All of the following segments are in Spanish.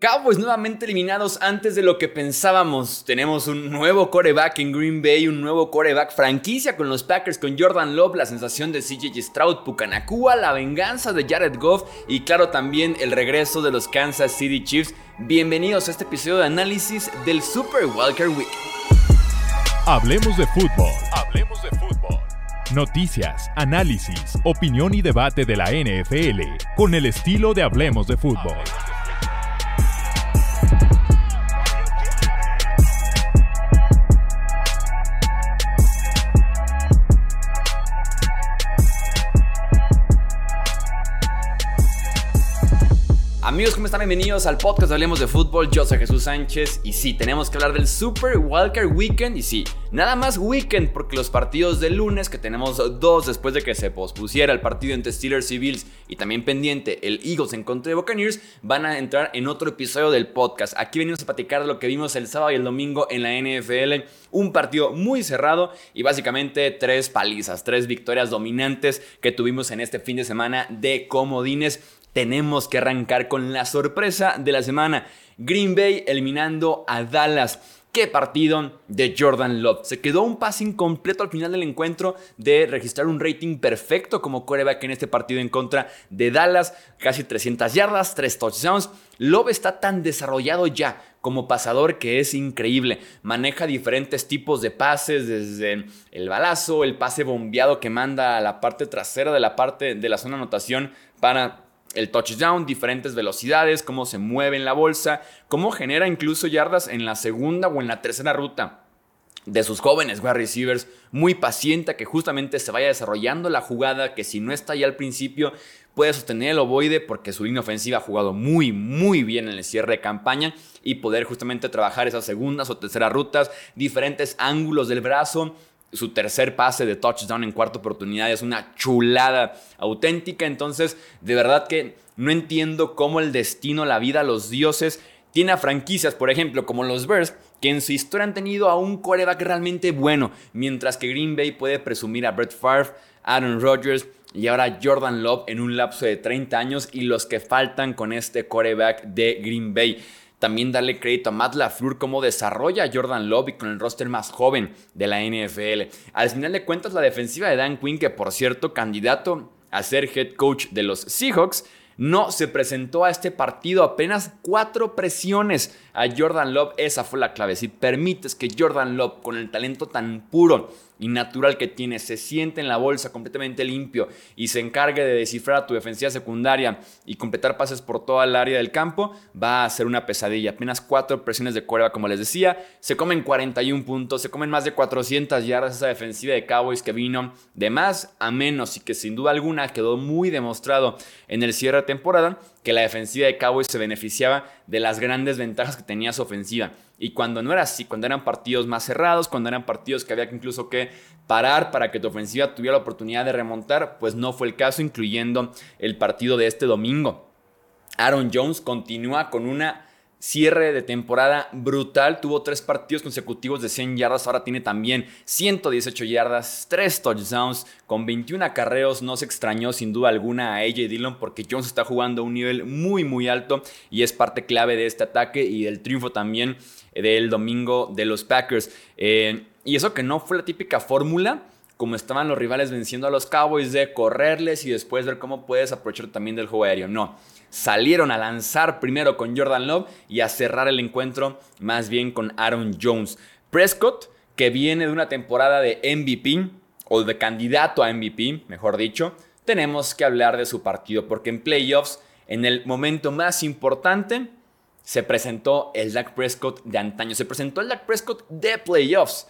Cowboys nuevamente eliminados antes de lo que pensábamos. Tenemos un nuevo coreback en Green Bay, un nuevo coreback franquicia con los Packers, con Jordan Love, la sensación de CJ Stroud, Pucanacua, la venganza de Jared Goff y claro también el regreso de los Kansas City Chiefs. Bienvenidos a este episodio de análisis del Super Walker Week. Hablemos de fútbol. Hablemos de fútbol. Noticias, análisis, opinión y debate de la NFL con el estilo de Hablemos de fútbol. Amigos, ¿cómo están? Bienvenidos al podcast Hablemos de Fútbol. Yo soy Jesús Sánchez y sí, tenemos que hablar del Super Wildcard Weekend. Y sí, nada más weekend porque los partidos del lunes, que tenemos dos después de que se pospusiera el partido entre Steelers y Bills y también pendiente el Eagles en contra de Buccaneers, van a entrar en otro episodio del podcast. Aquí venimos a platicar de lo que vimos el sábado y el domingo en la NFL. Un partido muy cerrado y básicamente tres palizas, tres victorias dominantes que tuvimos en este fin de semana de comodines tenemos que arrancar con la sorpresa de la semana. Green Bay eliminando a Dallas. Qué partido de Jordan Love. Se quedó un pase incompleto al final del encuentro de registrar un rating perfecto como coreback en este partido en contra de Dallas. Casi 300 yardas, 3 touchdowns. Love está tan desarrollado ya como pasador que es increíble. Maneja diferentes tipos de pases, desde el balazo, el pase bombeado que manda a la parte trasera de la parte de la zona anotación para el touchdown, diferentes velocidades, cómo se mueve en la bolsa, cómo genera incluso yardas en la segunda o en la tercera ruta de sus jóvenes wide receivers, muy paciente que justamente se vaya desarrollando la jugada, que si no está ya al principio puede sostener el ovoide porque su línea ofensiva ha jugado muy, muy bien en el cierre de campaña y poder justamente trabajar esas segundas o terceras rutas, diferentes ángulos del brazo, su tercer pase de touchdown en cuarta oportunidad es una chulada auténtica. Entonces, de verdad que no entiendo cómo el destino, la vida, los dioses tiene a franquicias, por ejemplo, como los Bears, que en su historia han tenido a un coreback realmente bueno, mientras que Green Bay puede presumir a Brett Favre, Aaron Rodgers y ahora Jordan Love en un lapso de 30 años y los que faltan con este coreback de Green Bay. También darle crédito a Matt LaFleur cómo desarrolla a Jordan Love con el roster más joven de la NFL. Al final de cuentas, la defensiva de Dan Quinn, que por cierto, candidato a ser head coach de los Seahawks, no se presentó a este partido. Apenas cuatro presiones a Jordan Love. Esa fue la clave. Si permites que Jordan Love, con el talento tan puro y natural que tiene se siente en la bolsa completamente limpio y se encargue de descifrar tu defensiva secundaria y completar pases por toda el área del campo, va a ser una pesadilla. Apenas cuatro presiones de cuerva, como les decía. Se comen 41 puntos, se comen más de 400 yardas esa defensiva de Cowboys que vino de más a menos y que sin duda alguna quedó muy demostrado en el cierre de temporada que la defensiva de Cowboys se beneficiaba de las grandes ventajas que tenía su ofensiva. Y cuando no era así, cuando eran partidos más cerrados, cuando eran partidos que había que incluso que parar para que tu ofensiva tuviera la oportunidad de remontar, pues no fue el caso, incluyendo el partido de este domingo. Aaron Jones continúa con una cierre de temporada brutal. Tuvo tres partidos consecutivos de 100 yardas. Ahora tiene también 118 yardas, 3 touchdowns con 21 acarreos. No se extrañó sin duda alguna a AJ Dillon porque Jones está jugando a un nivel muy, muy alto y es parte clave de este ataque y del triunfo también del domingo de los Packers. Eh, y eso que no fue la típica fórmula como estaban los rivales venciendo a los Cowboys de correrles y después ver cómo puedes aprovechar también del juego aéreo. No, salieron a lanzar primero con Jordan Love y a cerrar el encuentro más bien con Aaron Jones. Prescott, que viene de una temporada de MVP o de candidato a MVP, mejor dicho, tenemos que hablar de su partido porque en playoffs, en el momento más importante, se presentó el Dak Prescott de antaño. Se presentó el Dak Prescott de playoffs.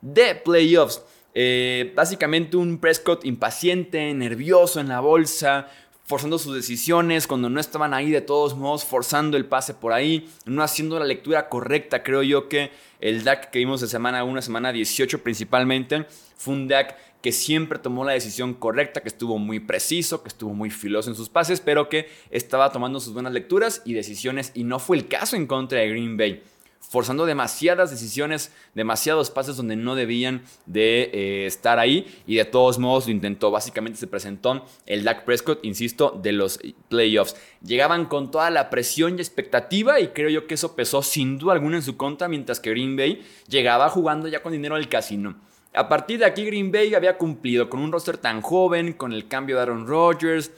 De playoffs. Eh, básicamente un Prescott impaciente, nervioso en la bolsa, forzando sus decisiones cuando no estaban ahí de todos modos, forzando el pase por ahí, no haciendo la lectura correcta. Creo yo que el DAC que vimos de semana 1, semana 18 principalmente, fue un DAC que siempre tomó la decisión correcta, que estuvo muy preciso, que estuvo muy filoso en sus pases, pero que estaba tomando sus buenas lecturas y decisiones y no fue el caso en contra de Green Bay. Forzando demasiadas decisiones, demasiados pases donde no debían de eh, estar ahí y de todos modos lo intentó. Básicamente se presentó el Dak Prescott, insisto, de los playoffs. Llegaban con toda la presión y expectativa y creo yo que eso pesó sin duda alguna en su contra, mientras que Green Bay llegaba jugando ya con dinero del casino. A partir de aquí Green Bay había cumplido con un roster tan joven, con el cambio de Aaron Rodgers,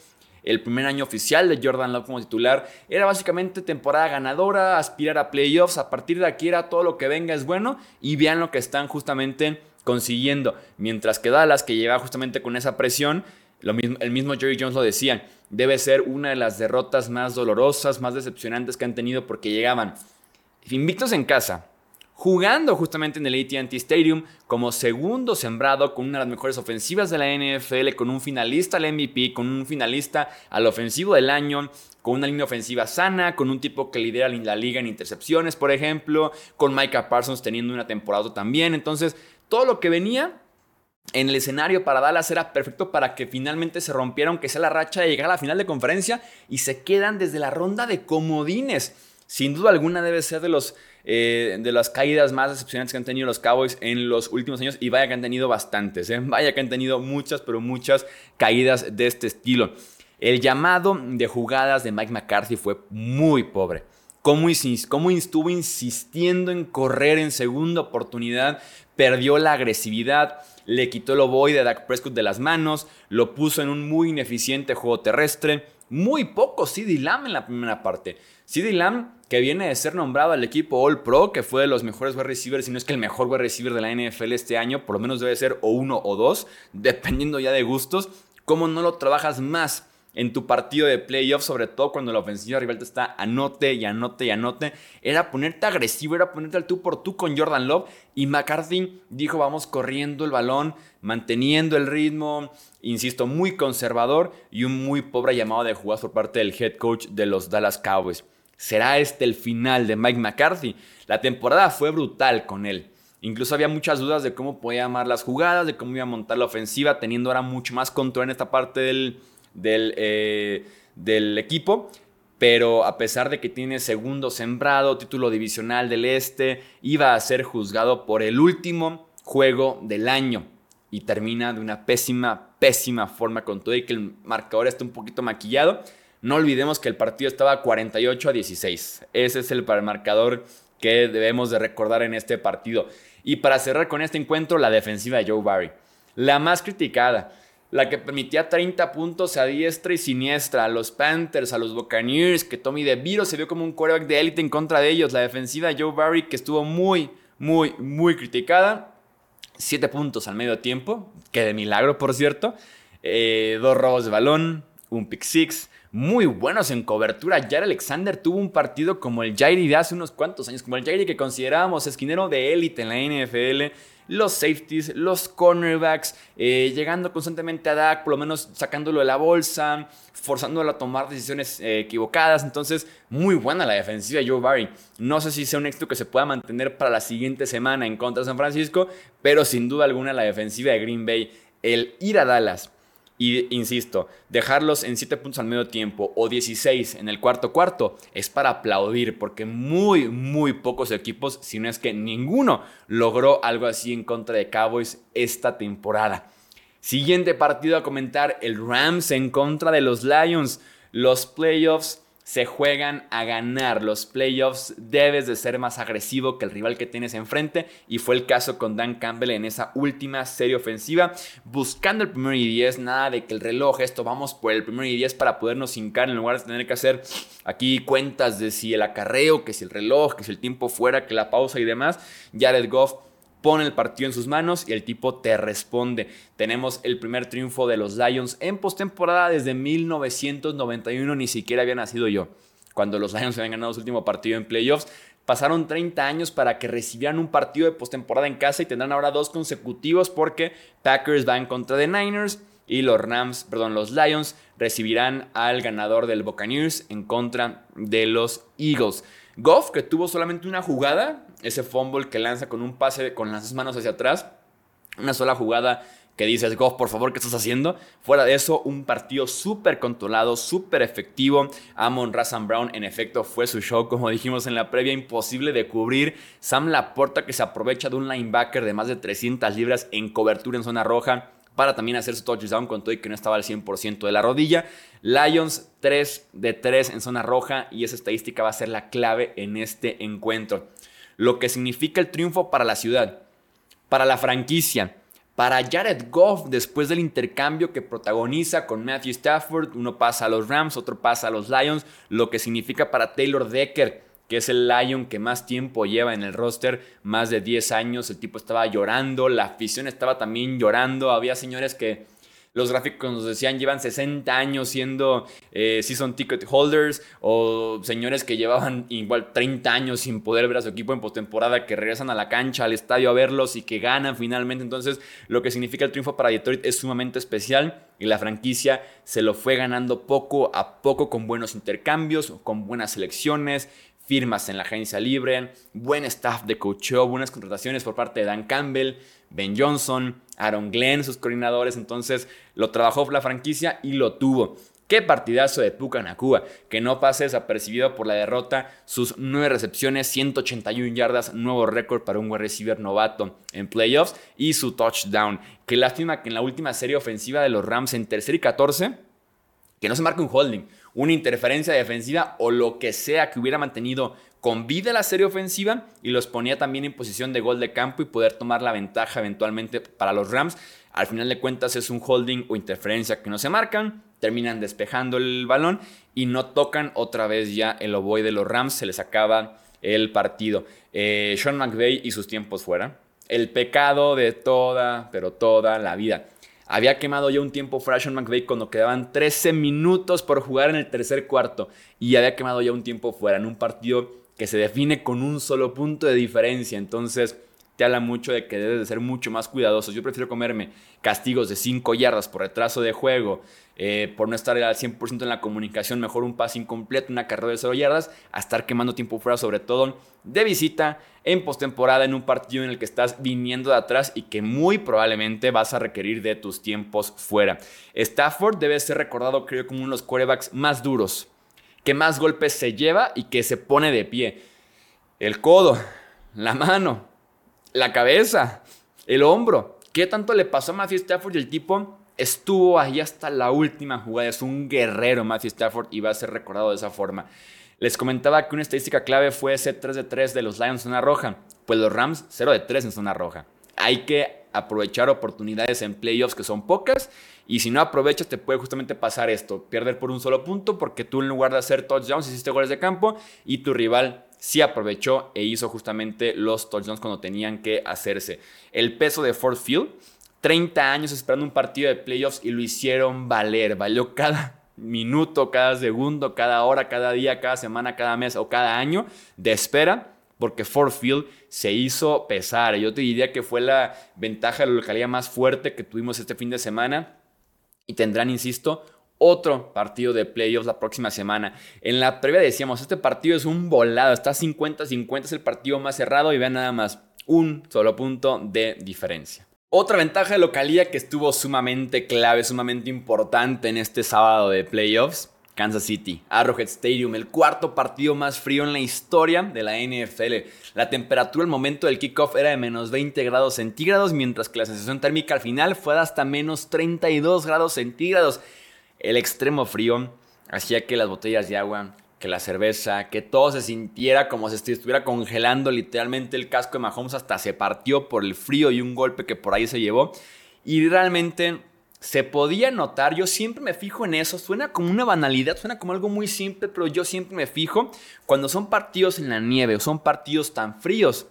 el primer año oficial de Jordan Love como titular. Era básicamente temporada ganadora, aspirar a playoffs. A partir de aquí era todo lo que venga es bueno y vean lo que están justamente consiguiendo. Mientras que Dallas, que lleva justamente con esa presión, el mismo Jerry Jones lo decía, debe ser una de las derrotas más dolorosas, más decepcionantes que han tenido porque llegaban invictos en casa, jugando justamente en el ATT Stadium como segundo sembrado con una de las mejores ofensivas de la NFL, con un finalista al MVP, con un finalista al ofensivo del año, con una línea ofensiva sana, con un tipo que lidera la liga en intercepciones, por ejemplo, con Micah Parsons teniendo una temporada también. Entonces, todo lo que venía en el escenario para Dallas era perfecto para que finalmente se rompiera, aunque sea la racha de llegar a la final de conferencia, y se quedan desde la ronda de comodines. Sin duda alguna debe ser de los eh, de las caídas más decepcionantes que han tenido los Cowboys en los últimos años y vaya que han tenido bastantes, ¿eh? vaya que han tenido muchas, pero muchas caídas de este estilo. El llamado de jugadas de Mike McCarthy fue muy pobre. Cómo, cómo estuvo insistiendo en correr en segunda oportunidad, perdió la agresividad, le quitó el oboe de Dak Prescott de las manos, lo puso en un muy ineficiente juego terrestre. Muy poco CD Lamb en la primera parte. CD Lamb que viene de ser nombrado al equipo All Pro, que fue de los mejores wide receivers, si no es que el mejor wide receiver de la NFL este año, por lo menos debe ser o uno o dos, dependiendo ya de gustos. ¿Cómo no lo trabajas más? En tu partido de playoff, sobre todo cuando la ofensiva rival te está anote y anote y anote, era ponerte agresivo, era ponerte al tú por tú con Jordan Love. Y McCarthy dijo: Vamos corriendo el balón, manteniendo el ritmo, insisto, muy conservador y un muy pobre llamado de jugadas por parte del head coach de los Dallas Cowboys. ¿Será este el final de Mike McCarthy? La temporada fue brutal con él. Incluso había muchas dudas de cómo podía amar las jugadas, de cómo iba a montar la ofensiva, teniendo ahora mucho más control en esta parte del, del, eh, del equipo. Pero a pesar de que tiene segundo sembrado, título divisional del Este, iba a ser juzgado por el último juego del año. Y termina de una pésima, pésima forma con todo y que el marcador está un poquito maquillado. No olvidemos que el partido estaba 48 a 16. Ese es el marcador que debemos de recordar en este partido. Y para cerrar con este encuentro, la defensiva de Joe Barry. La más criticada, la que permitía 30 puntos a diestra y siniestra a los Panthers, a los Buccaneers, que Tommy DeVito se vio como un quarterback de élite en contra de ellos. La defensiva de Joe Barry que estuvo muy, muy, muy criticada. 7 puntos al medio tiempo, que de milagro por cierto. Eh, dos robos de balón, un pick six muy buenos en cobertura. Jair Alexander tuvo un partido como el Jairi de hace unos cuantos años, como el Jairi que considerábamos esquinero de élite en la NFL. Los safeties, los cornerbacks, eh, llegando constantemente a Dak, por lo menos sacándolo de la bolsa, forzándolo a tomar decisiones eh, equivocadas. Entonces, muy buena la defensiva de Joe Barry. No sé si sea un éxito que se pueda mantener para la siguiente semana en contra de San Francisco, pero sin duda alguna la defensiva de Green Bay, el ir a Dallas y insisto, dejarlos en 7 puntos al medio tiempo o 16 en el cuarto cuarto es para aplaudir porque muy, muy pocos equipos, si no es que ninguno, logró algo así en contra de Cowboys esta temporada. Siguiente partido a comentar, el Rams en contra de los Lions. Los playoffs se juegan a ganar. Los playoffs debes de ser más agresivo que el rival que tienes enfrente y fue el caso con Dan Campbell en esa última serie ofensiva, buscando el primer y 10, nada de que el reloj, esto vamos por el primer y 10 para podernos hincar en lugar de tener que hacer aquí cuentas de si el acarreo, que si el reloj, que si el tiempo fuera, que la pausa y demás. Jared Goff pone el partido en sus manos y el tipo te responde. Tenemos el primer triunfo de los Lions en postemporada desde 1991, ni siquiera había nacido yo. Cuando los Lions habían ganado su último partido en playoffs, pasaron 30 años para que recibieran un partido de postemporada en casa y tendrán ahora dos consecutivos porque Packers va en contra de Niners y los Rams, perdón, los Lions recibirán al ganador del Buccaneers en contra de los Eagles. Goff, que tuvo solamente una jugada, ese fumble que lanza con un pase con las manos hacia atrás, una sola jugada que dices, Goff, por favor, ¿qué estás haciendo? Fuera de eso, un partido súper controlado, súper efectivo. Amon Razan Brown, en efecto, fue su show, como dijimos en la previa, imposible de cubrir. Sam Laporta, que se aprovecha de un linebacker de más de 300 libras en cobertura en zona roja para también hacer su touchdown con todo y que no estaba al 100% de la rodilla. Lions 3 de 3 en zona roja y esa estadística va a ser la clave en este encuentro. Lo que significa el triunfo para la ciudad, para la franquicia para Jared Goff, después del intercambio que protagoniza con Matthew Stafford, uno pasa a los Rams, otro pasa a los Lions, lo que significa para Taylor Decker, que es el Lion que más tiempo lleva en el roster, más de 10 años, el tipo estaba llorando, la afición estaba también llorando, había señores que los gráficos nos decían llevan 60 años siendo eh, season ticket holders o señores que llevaban igual 30 años sin poder ver a su equipo en postemporada que regresan a la cancha, al estadio a verlos y que ganan finalmente. Entonces, lo que significa el triunfo para Detroit es sumamente especial y la franquicia se lo fue ganando poco a poco con buenos intercambios, con buenas selecciones, firmas en la agencia libre, buen staff de coaching, buenas contrataciones por parte de Dan Campbell, Ben Johnson, Aaron Glenn, sus coordinadores. Entonces lo trabajó la franquicia y lo tuvo. Qué partidazo de Puka Nakua, que no pase desapercibido por la derrota, sus nueve recepciones, 181 yardas, nuevo récord para un wide receiver novato en playoffs y su touchdown. Qué lástima que en la última serie ofensiva de los Rams en tercer y 14, que no se marque un holding, una interferencia defensiva o lo que sea que hubiera mantenido con vida la serie ofensiva y los ponía también en posición de gol de campo y poder tomar la ventaja eventualmente para los Rams. Al final de cuentas es un holding o interferencia que no se marcan, terminan despejando el balón y no tocan otra vez ya el oboe de los Rams, se les acaba el partido. Eh, Sean McVay y sus tiempos fuera. El pecado de toda, pero toda la vida. Había quemado ya un tiempo Sean McVay cuando quedaban 13 minutos por jugar en el tercer cuarto. Y había quemado ya un tiempo fuera en un partido que se define con un solo punto de diferencia. Entonces, te habla mucho de que debes de ser mucho más cuidadoso. Yo prefiero comerme castigos de 5 yardas por retraso de juego, eh, por no estar al 100% en la comunicación, mejor un pase incompleto, una carrera de 0 yardas, a estar quemando tiempo fuera, sobre todo de visita, en postemporada, en un partido en el que estás viniendo de atrás y que muy probablemente vas a requerir de tus tiempos fuera. Stafford debe ser recordado, creo, como uno de los quarterbacks más duros que más golpes se lleva y que se pone de pie. El codo, la mano, la cabeza, el hombro. ¿Qué tanto le pasó a Matthew Stafford? Y el tipo estuvo ahí hasta la última jugada. Es un guerrero Matthew Stafford y va a ser recordado de esa forma. Les comentaba que una estadística clave fue ese 3 de 3 de los Lions en zona roja. Pues los Rams 0 de 3 en zona roja. Hay que aprovechar oportunidades en playoffs que son pocas y si no aprovechas, te puede justamente pasar esto: perder por un solo punto, porque tú en lugar de hacer touchdowns hiciste goles de campo y tu rival sí aprovechó e hizo justamente los touchdowns cuando tenían que hacerse. El peso de Ford Field, 30 años esperando un partido de playoffs y lo hicieron valer. Valió cada minuto, cada segundo, cada hora, cada día, cada semana, cada mes o cada año de espera porque Ford Field se hizo pesar. Yo te diría que fue la ventaja de la localidad más fuerte que tuvimos este fin de semana y tendrán, insisto, otro partido de playoffs la próxima semana. En la previa decíamos, este partido es un volado, está 50-50, es el partido más cerrado y vean nada más, un solo punto de diferencia. Otra ventaja de localía que estuvo sumamente clave, sumamente importante en este sábado de playoffs Kansas City, Arrowhead Stadium, el cuarto partido más frío en la historia de la NFL. La temperatura al momento del kickoff era de menos 20 grados centígrados, mientras que la sensación térmica al final fue de hasta menos 32 grados centígrados. El extremo frío hacía que las botellas de agua, que la cerveza, que todo se sintiera como si estuviera congelando literalmente el casco de Mahomes hasta se partió por el frío y un golpe que por ahí se llevó. Y realmente se podía notar, yo siempre me fijo en eso, suena como una banalidad, suena como algo muy simple, pero yo siempre me fijo cuando son partidos en la nieve o son partidos tan fríos.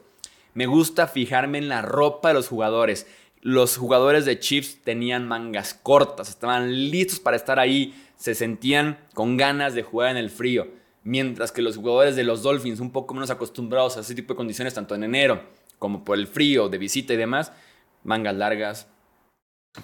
Me gusta fijarme en la ropa de los jugadores. Los jugadores de Chiefs tenían mangas cortas, estaban listos para estar ahí, se sentían con ganas de jugar en el frío. Mientras que los jugadores de los Dolphins, un poco menos acostumbrados a ese tipo de condiciones, tanto en enero como por el frío, de visita y demás, mangas largas,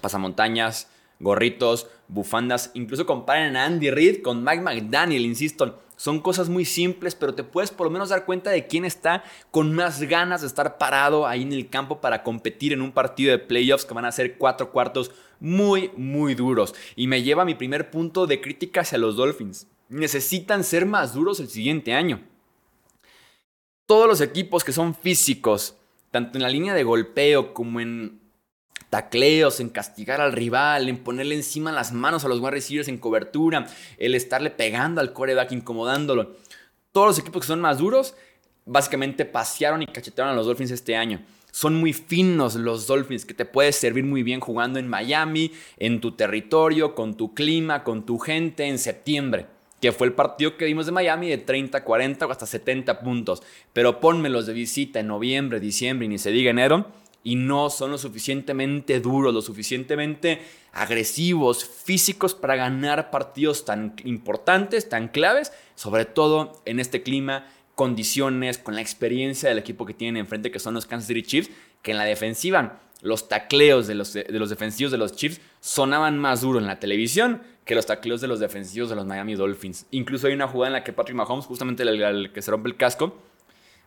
pasamontañas, gorritos, bufandas. Incluso comparen a Andy Reid con Mike McDaniel, insisto. Son cosas muy simples, pero te puedes por lo menos dar cuenta de quién está con más ganas de estar parado ahí en el campo para competir en un partido de playoffs que van a ser cuatro cuartos muy, muy duros. Y me lleva a mi primer punto de crítica hacia los Dolphins. Necesitan ser más duros el siguiente año. Todos los equipos que son físicos, tanto en la línea de golpeo como en tacleos, en castigar al rival, en ponerle encima las manos a los wide receivers en cobertura, el estarle pegando al coreback, incomodándolo. Todos los equipos que son más duros, básicamente pasearon y cachetearon a los Dolphins este año. Son muy finos los Dolphins, que te puedes servir muy bien jugando en Miami, en tu territorio, con tu clima, con tu gente en septiembre que fue el partido que vimos de Miami de 30, 40 o hasta 70 puntos. Pero pónmelos de visita en noviembre, diciembre y ni se diga enero y no son lo suficientemente duros, lo suficientemente agresivos, físicos para ganar partidos tan importantes, tan claves, sobre todo en este clima, condiciones, con la experiencia del equipo que tienen enfrente, que son los Kansas City Chiefs, que en la defensiva los tacleos de los, de los defensivos de los Chiefs sonaban más duro en la televisión que los tacleos de los defensivos de los Miami Dolphins. Incluso hay una jugada en la que Patrick Mahomes, justamente el que se rompe el casco,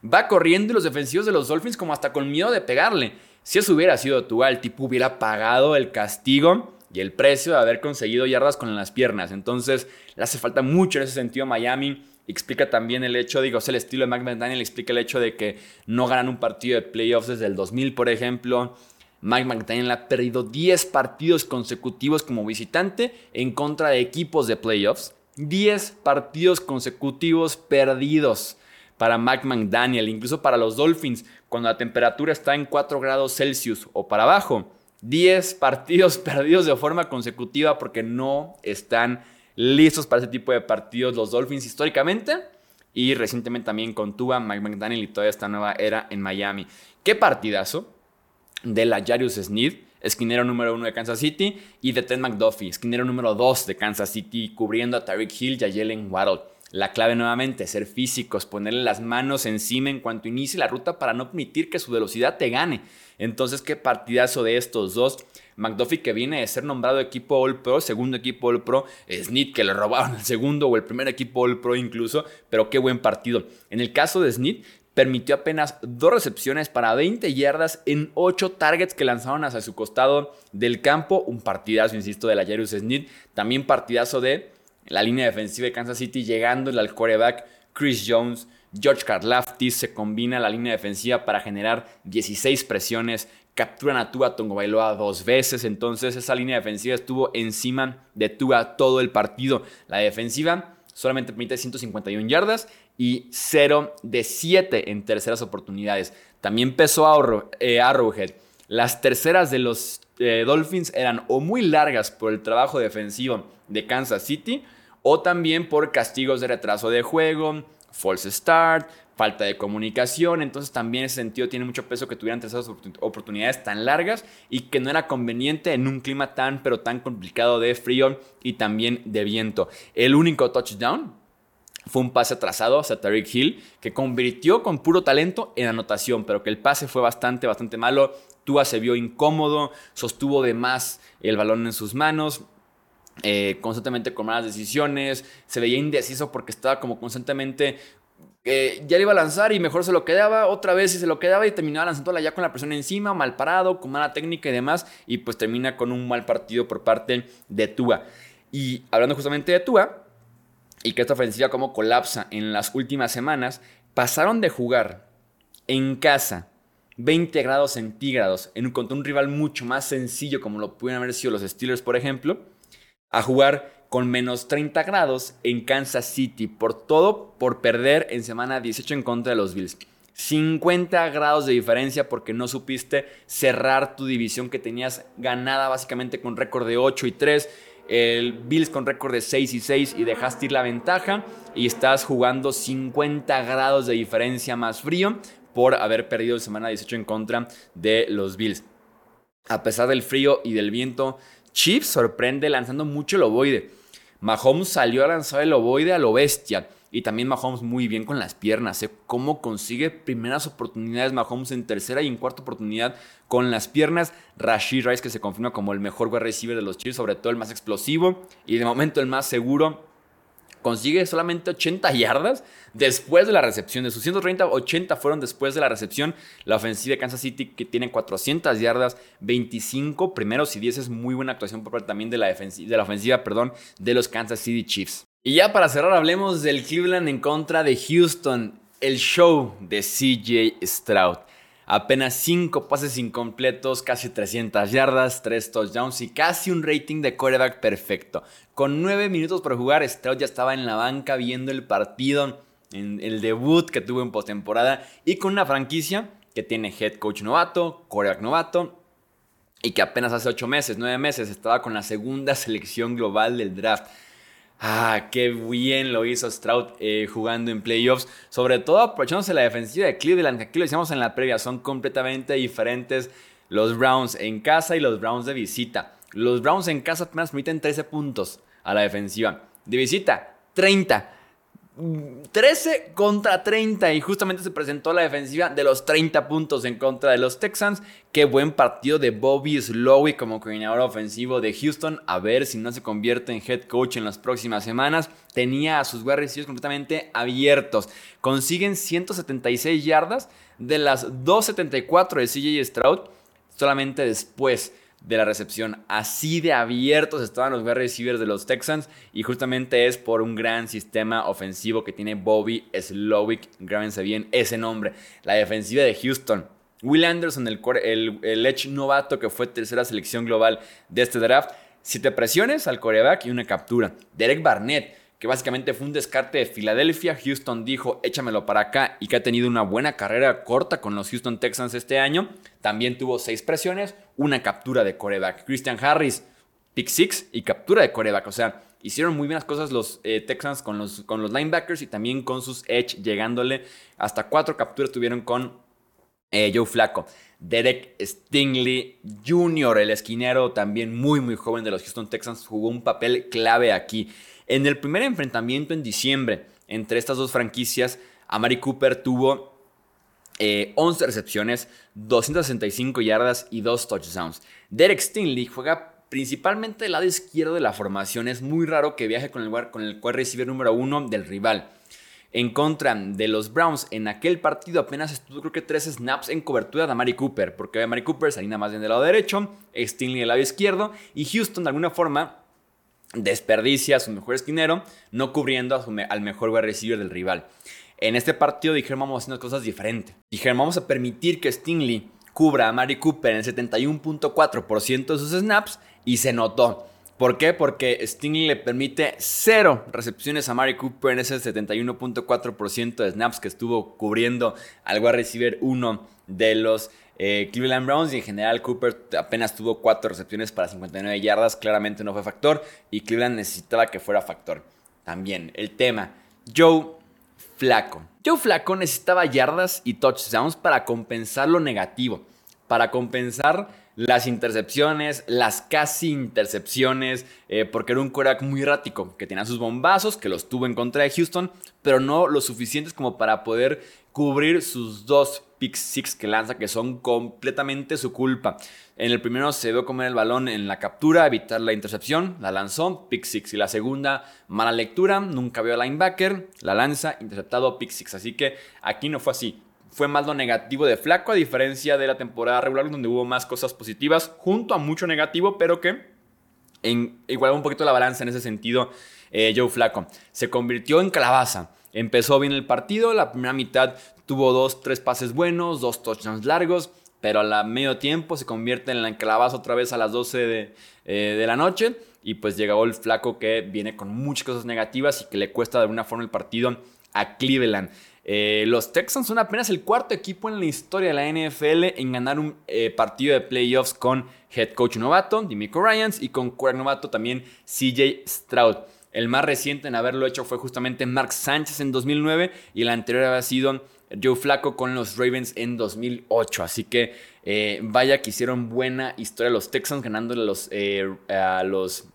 va corriendo y los defensivos de los Dolphins como hasta con miedo de pegarle. Si eso hubiera sido tú, el tipo hubiera pagado el castigo y el precio de haber conseguido yardas con las piernas. Entonces, le hace falta mucho en ese sentido a Miami. Explica también el hecho, digo, es el estilo de Mike McDaniel, explica el hecho de que no ganan un partido de playoffs desde el 2000, por ejemplo. Mike McDaniel ha perdido 10 partidos consecutivos como visitante en contra de equipos de playoffs. 10 partidos consecutivos perdidos para Mike McDaniel, incluso para los Dolphins, cuando la temperatura está en 4 grados Celsius o para abajo. 10 partidos perdidos de forma consecutiva porque no están listos para ese tipo de partidos los Dolphins históricamente. Y recientemente también con Tua, Mike McDaniel y toda esta nueva era en Miami. ¿Qué partidazo? De la Jarius Smith, esquinero número uno de Kansas City, y de Ted McDuffie, esquinero número 2 de Kansas City, cubriendo a Tariq Hill y a Jalen Waddle. La clave nuevamente, ser físicos, ponerle las manos encima en cuanto inicie la ruta para no permitir que su velocidad te gane. Entonces, qué partidazo de estos dos. McDuffie que viene de ser nombrado equipo All Pro, segundo equipo All Pro, Snit que le robaron el segundo o el primer equipo All Pro incluso, pero qué buen partido. En el caso de Snit, permitió apenas dos recepciones para 20 yardas en 8 targets que lanzaron hacia su costado del campo. Un partidazo, insisto, de la Jerus Snit. También partidazo de la línea defensiva de Kansas City llegando al quarterback Chris Jones, George Karlaftis se combina la línea defensiva para generar 16 presiones, capturan a Tua Bailoa dos veces, entonces esa línea defensiva estuvo encima de Tua todo el partido. La defensiva solamente permite 151 yardas y 0 de 7 en terceras oportunidades. También pesó eh, Arrowhead. Las terceras de los eh, Dolphins eran o muy largas por el trabajo defensivo de Kansas City o también por castigos de retraso de juego, false start, falta de comunicación. Entonces también ese sentido tiene mucho peso que tuvieran esas oportunidades tan largas y que no era conveniente en un clima tan pero tan complicado de frío y también de viento. El único touchdown fue un pase atrasado hacia Tariq Hill que convirtió con puro talento en anotación, pero que el pase fue bastante, bastante malo. Tua se vio incómodo, sostuvo de más el balón en sus manos, eh, constantemente con malas decisiones, se veía indeciso porque estaba como constantemente eh, ya le iba a lanzar y mejor se lo quedaba, otra vez y se lo quedaba y terminaba lanzándola ya con la presión encima, mal parado, con mala técnica y demás, y pues termina con un mal partido por parte de Tua. Y hablando justamente de Tua, y que esta ofensiva como colapsa en las últimas semanas, pasaron de jugar en casa 20 grados centígrados en, contra un rival mucho más sencillo como lo pudieron haber sido los Steelers, por ejemplo, a jugar con menos 30 grados en Kansas City. Por todo, por perder en semana 18 en contra de los Bills. 50 grados de diferencia porque no supiste cerrar tu división que tenías ganada básicamente con récord de 8 y 3. El Bills con récord de 6 y 6 y dejaste ir la ventaja y estás jugando 50 grados de diferencia más frío por haber perdido semana 18 en contra de los Bills. A pesar del frío y del viento, Chiefs sorprende lanzando mucho el ovoide. Mahomes salió a lanzar el ovoide a lo bestia. Y también Mahomes muy bien con las piernas. ¿eh? Cómo consigue primeras oportunidades Mahomes en tercera y en cuarta oportunidad con las piernas. Rashid Rice que se confirma como el mejor wide receiver de los Chiefs, sobre todo el más explosivo y de momento el más seguro consigue solamente 80 yardas después de la recepción. De sus 130, 80 fueron después de la recepción. La ofensiva de Kansas City que tiene 400 yardas, 25 primeros y 10 es muy buena actuación por parte también de la, de la ofensiva perdón, de los Kansas City Chiefs. Y ya para cerrar hablemos del Cleveland en contra de Houston, el show de CJ Stroud. Apenas 5 pases incompletos, casi 300 yardas, 3 touchdowns y casi un rating de quarterback perfecto. Con 9 minutos por jugar, Stroud ya estaba en la banca viendo el partido, en el debut que tuvo en postemporada y con una franquicia que tiene head coach novato, quarterback novato y que apenas hace 8 meses, 9 meses estaba con la segunda selección global del draft. Ah, qué bien lo hizo Stroud eh, jugando en playoffs. Sobre todo aprovechándose la defensiva de Cleveland, que aquí lo decíamos en la previa, son completamente diferentes los Browns en casa y los Browns de visita. Los Browns en casa apenas permiten 13 puntos a la defensiva. De visita, 30. 13 contra 30 y justamente se presentó la defensiva de los 30 puntos en contra de los Texans. Qué buen partido de Bobby Slowey como coordinador ofensivo de Houston. A ver si no se convierte en head coach en las próximas semanas. Tenía a sus wide receivers completamente abiertos. Consiguen 176 yardas de las 274 de CJ Stroud solamente después de la recepción. Así de abiertos estaban los wide receivers de los Texans y justamente es por un gran sistema ofensivo que tiene Bobby Slowick. Grábense bien ese nombre. La defensiva de Houston. Will Anderson, el, el, el edge novato que fue tercera selección global de este draft. Siete presiones al coreback y una captura. Derek Barnett que básicamente fue un descarte de Filadelfia. Houston dijo, échamelo para acá y que ha tenido una buena carrera corta con los Houston Texans este año. También tuvo seis presiones, una captura de coreback. Christian Harris, pick six y captura de coreback. O sea, hicieron muy bien las cosas los eh, Texans con los, con los linebackers y también con sus edge, llegándole hasta cuatro capturas tuvieron con eh, Joe Flaco. Derek Stingley Jr., el esquinero también muy muy joven de los Houston Texans, jugó un papel clave aquí. En el primer enfrentamiento en diciembre entre estas dos franquicias, Amari Cooper tuvo 11 eh, recepciones, 265 yardas y 2 touchdowns. Derek Stingley juega principalmente del lado izquierdo de la formación. Es muy raro que viaje con el, con el cual receiver número uno del rival. En contra de los Browns, en aquel partido apenas estuvo creo que tres snaps en cobertura de Amari Cooper, porque Amari Cooper salía más bien del lado derecho, Stingley del lado izquierdo, y Houston de alguna forma desperdicia su mejor esquinero, no cubriendo al mejor wide receiver del rival. En este partido dijeron vamos a hacer unas cosas diferentes. Dijeron vamos a permitir que Stingley cubra a Mari Cooper en el 71.4% de sus snaps y se notó. ¿Por qué? Porque Stingley le permite cero recepciones a Mari Cooper en ese 71.4% de snaps que estuvo cubriendo al wide receiver 1 de los eh, Cleveland Browns y en general Cooper apenas tuvo 4 recepciones para 59 yardas, claramente no fue factor y Cleveland necesitaba que fuera factor. También el tema, Joe Flaco. Joe Flaco necesitaba yardas y touchdowns para compensar lo negativo, para compensar las intercepciones, las casi intercepciones, eh, porque era un quarterback muy errático, que tenía sus bombazos, que los tuvo en contra de Houston, pero no lo suficientes como para poder cubrir sus dos pick six que lanza, que son completamente su culpa. En el primero se dio comer el balón en la captura, evitar la intercepción, la lanzó, pick six. Y la segunda, mala lectura, nunca vio al linebacker, la lanza, interceptado, pick six. Así que aquí no fue así fue más lo negativo de Flaco, a diferencia de la temporada regular, donde hubo más cosas positivas, junto a mucho negativo, pero que en, igualó un poquito la balanza en ese sentido. Eh, Joe Flaco se convirtió en calabaza. Empezó bien el partido, la primera mitad tuvo dos, tres pases buenos, dos touchdowns largos, pero a la medio tiempo se convierte en la calabaza otra vez a las 12 de, eh, de la noche y pues llegó el flaco que viene con muchas cosas negativas y que le cuesta de alguna forma el partido a Cleveland. Eh, los Texans son apenas el cuarto equipo en la historia de la NFL en ganar un eh, partido de playoffs con head coach novato, Dimico Ryans, y con quarterback novato también CJ Stroud. El más reciente en haberlo hecho fue justamente Mark Sánchez en 2009 y el anterior había sido Joe Flaco con los Ravens en 2008. Así que eh, vaya que hicieron buena historia los Texans ganándole los, a los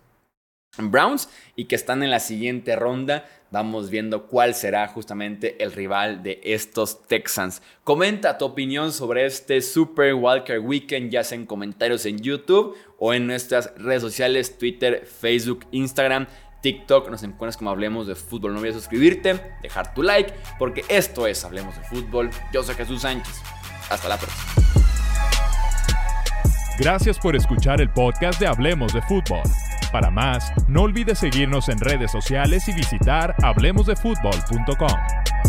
Browns y que están en la siguiente ronda. Vamos viendo cuál será justamente el rival de estos Texans. Comenta tu opinión sobre este Super Walker Weekend, ya sea en comentarios en YouTube o en nuestras redes sociales, Twitter, Facebook, Instagram. TikTok nos encuentras como Hablemos de Fútbol. No olvides suscribirte, dejar tu like, porque esto es Hablemos de Fútbol. Yo soy Jesús Sánchez. Hasta la próxima. Gracias por escuchar el podcast de Hablemos de Fútbol. Para más, no olvides seguirnos en redes sociales y visitar hablemosdefutbol.com.